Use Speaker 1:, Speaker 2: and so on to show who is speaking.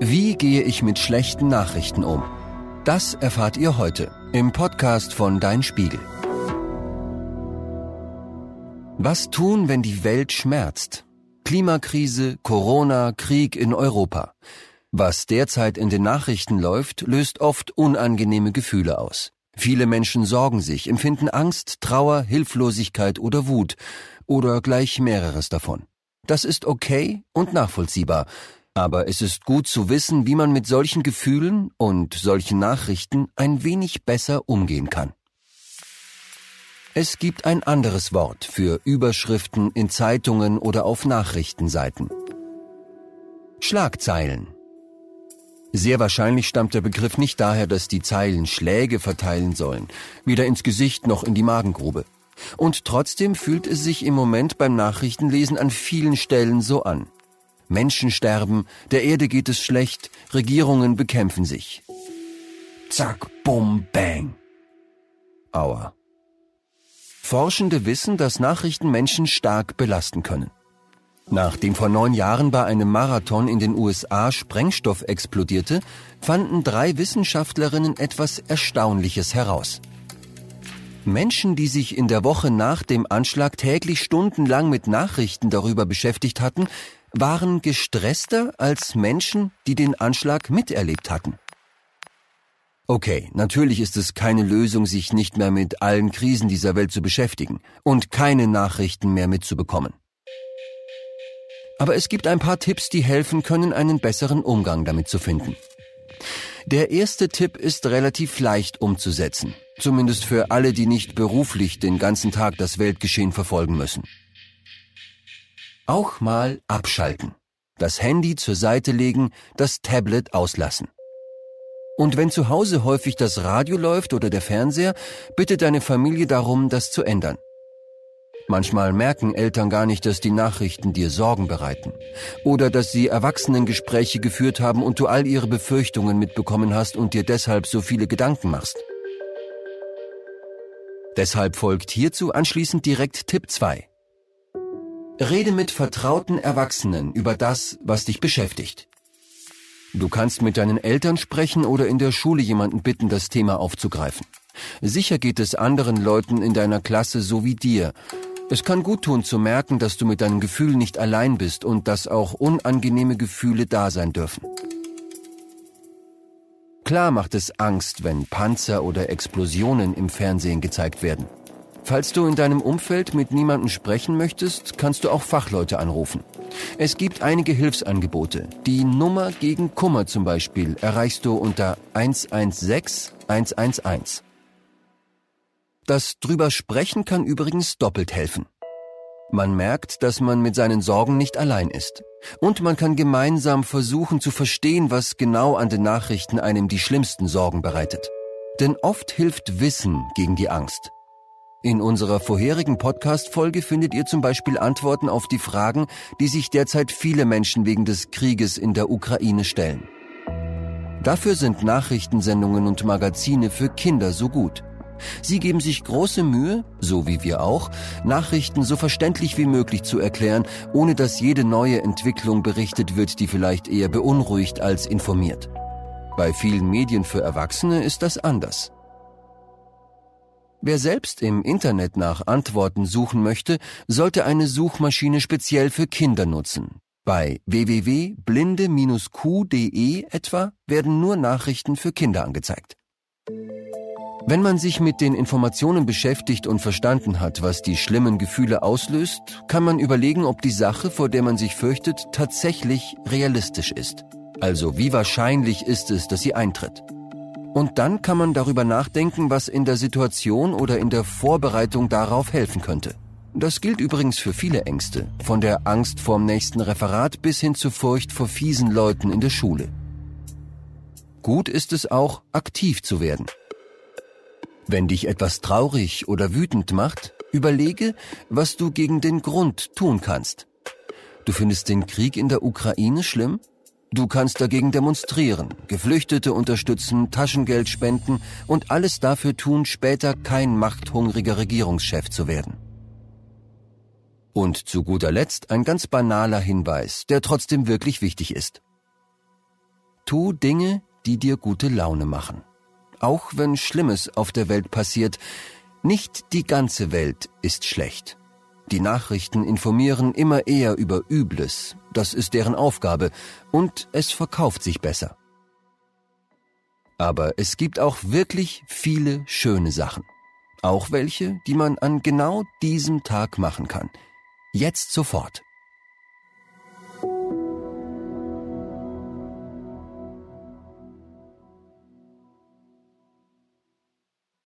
Speaker 1: Wie gehe ich mit schlechten Nachrichten um? Das erfahrt ihr heute im Podcast von Dein Spiegel. Was tun, wenn die Welt schmerzt? Klimakrise, Corona, Krieg in Europa. Was derzeit in den Nachrichten läuft, löst oft unangenehme Gefühle aus. Viele Menschen sorgen sich, empfinden Angst, Trauer, Hilflosigkeit oder Wut oder gleich mehreres davon. Das ist okay und nachvollziehbar, aber es ist gut zu wissen, wie man mit solchen Gefühlen und solchen Nachrichten ein wenig besser umgehen kann. Es gibt ein anderes Wort für Überschriften in Zeitungen oder auf Nachrichtenseiten. Schlagzeilen. Sehr wahrscheinlich stammt der Begriff nicht daher, dass die Zeilen Schläge verteilen sollen, weder ins Gesicht noch in die Magengrube. Und trotzdem fühlt es sich im Moment beim Nachrichtenlesen an vielen Stellen so an. Menschen sterben, der Erde geht es schlecht, Regierungen bekämpfen sich. Zack, bum, bang. Aua. Forschende wissen, dass Nachrichten Menschen stark belasten können. Nachdem vor neun Jahren bei einem Marathon in den USA Sprengstoff explodierte, fanden drei Wissenschaftlerinnen etwas Erstaunliches heraus. Menschen, die sich in der Woche nach dem Anschlag täglich stundenlang mit Nachrichten darüber beschäftigt hatten, waren gestresster als Menschen, die den Anschlag miterlebt hatten. Okay, natürlich ist es keine Lösung, sich nicht mehr mit allen Krisen dieser Welt zu beschäftigen und keine Nachrichten mehr mitzubekommen. Aber es gibt ein paar Tipps, die helfen können, einen besseren Umgang damit zu finden. Der erste Tipp ist relativ leicht umzusetzen, zumindest für alle, die nicht beruflich den ganzen Tag das Weltgeschehen verfolgen müssen. Auch mal abschalten. Das Handy zur Seite legen, das Tablet auslassen. Und wenn zu Hause häufig das Radio läuft oder der Fernseher, bitte deine Familie darum, das zu ändern. Manchmal merken Eltern gar nicht, dass die Nachrichten dir Sorgen bereiten. Oder dass sie Erwachsenengespräche geführt haben und du all ihre Befürchtungen mitbekommen hast und dir deshalb so viele Gedanken machst. Deshalb folgt hierzu anschließend direkt Tipp 2. Rede mit vertrauten Erwachsenen über das, was dich beschäftigt. Du kannst mit deinen Eltern sprechen oder in der Schule jemanden bitten, das Thema aufzugreifen. Sicher geht es anderen Leuten in deiner Klasse so wie dir es kann gut tun zu merken, dass du mit deinem Gefühl nicht allein bist und dass auch unangenehme Gefühle da sein dürfen. Klar macht es Angst, wenn Panzer oder Explosionen im Fernsehen gezeigt werden. Falls du in deinem Umfeld mit niemandem sprechen möchtest, kannst du auch Fachleute anrufen. Es gibt einige Hilfsangebote. Die Nummer gegen Kummer zum Beispiel erreichst du unter 116 111. Das drüber sprechen kann übrigens doppelt helfen. Man merkt, dass man mit seinen Sorgen nicht allein ist. Und man kann gemeinsam versuchen zu verstehen, was genau an den Nachrichten einem die schlimmsten Sorgen bereitet. Denn oft hilft Wissen gegen die Angst. In unserer vorherigen Podcast-Folge findet ihr zum Beispiel Antworten auf die Fragen, die sich derzeit viele Menschen wegen des Krieges in der Ukraine stellen. Dafür sind Nachrichtensendungen und Magazine für Kinder so gut. Sie geben sich große Mühe, so wie wir auch, Nachrichten so verständlich wie möglich zu erklären, ohne dass jede neue Entwicklung berichtet wird, die vielleicht eher beunruhigt als informiert. Bei vielen Medien für Erwachsene ist das anders. Wer selbst im Internet nach Antworten suchen möchte, sollte eine Suchmaschine speziell für Kinder nutzen. Bei www.blinde-q.de etwa werden nur Nachrichten für Kinder angezeigt. Wenn man sich mit den Informationen beschäftigt und verstanden hat, was die schlimmen Gefühle auslöst, kann man überlegen, ob die Sache, vor der man sich fürchtet, tatsächlich realistisch ist. Also wie wahrscheinlich ist es, dass sie eintritt. Und dann kann man darüber nachdenken, was in der Situation oder in der Vorbereitung darauf helfen könnte. Das gilt übrigens für viele Ängste, von der Angst vorm nächsten Referat bis hin zur Furcht vor fiesen Leuten in der Schule. Gut ist es auch, aktiv zu werden. Wenn dich etwas traurig oder wütend macht, überlege, was du gegen den Grund tun kannst. Du findest den Krieg in der Ukraine schlimm? Du kannst dagegen demonstrieren, Geflüchtete unterstützen, Taschengeld spenden und alles dafür tun, später kein machthungriger Regierungschef zu werden. Und zu guter Letzt ein ganz banaler Hinweis, der trotzdem wirklich wichtig ist. Tu Dinge, die dir gute Laune machen. Auch wenn Schlimmes auf der Welt passiert, nicht die ganze Welt ist schlecht. Die Nachrichten informieren immer eher über Übles, das ist deren Aufgabe, und es verkauft sich besser. Aber es gibt auch wirklich viele schöne Sachen. Auch welche, die man an genau diesem Tag machen kann. Jetzt sofort.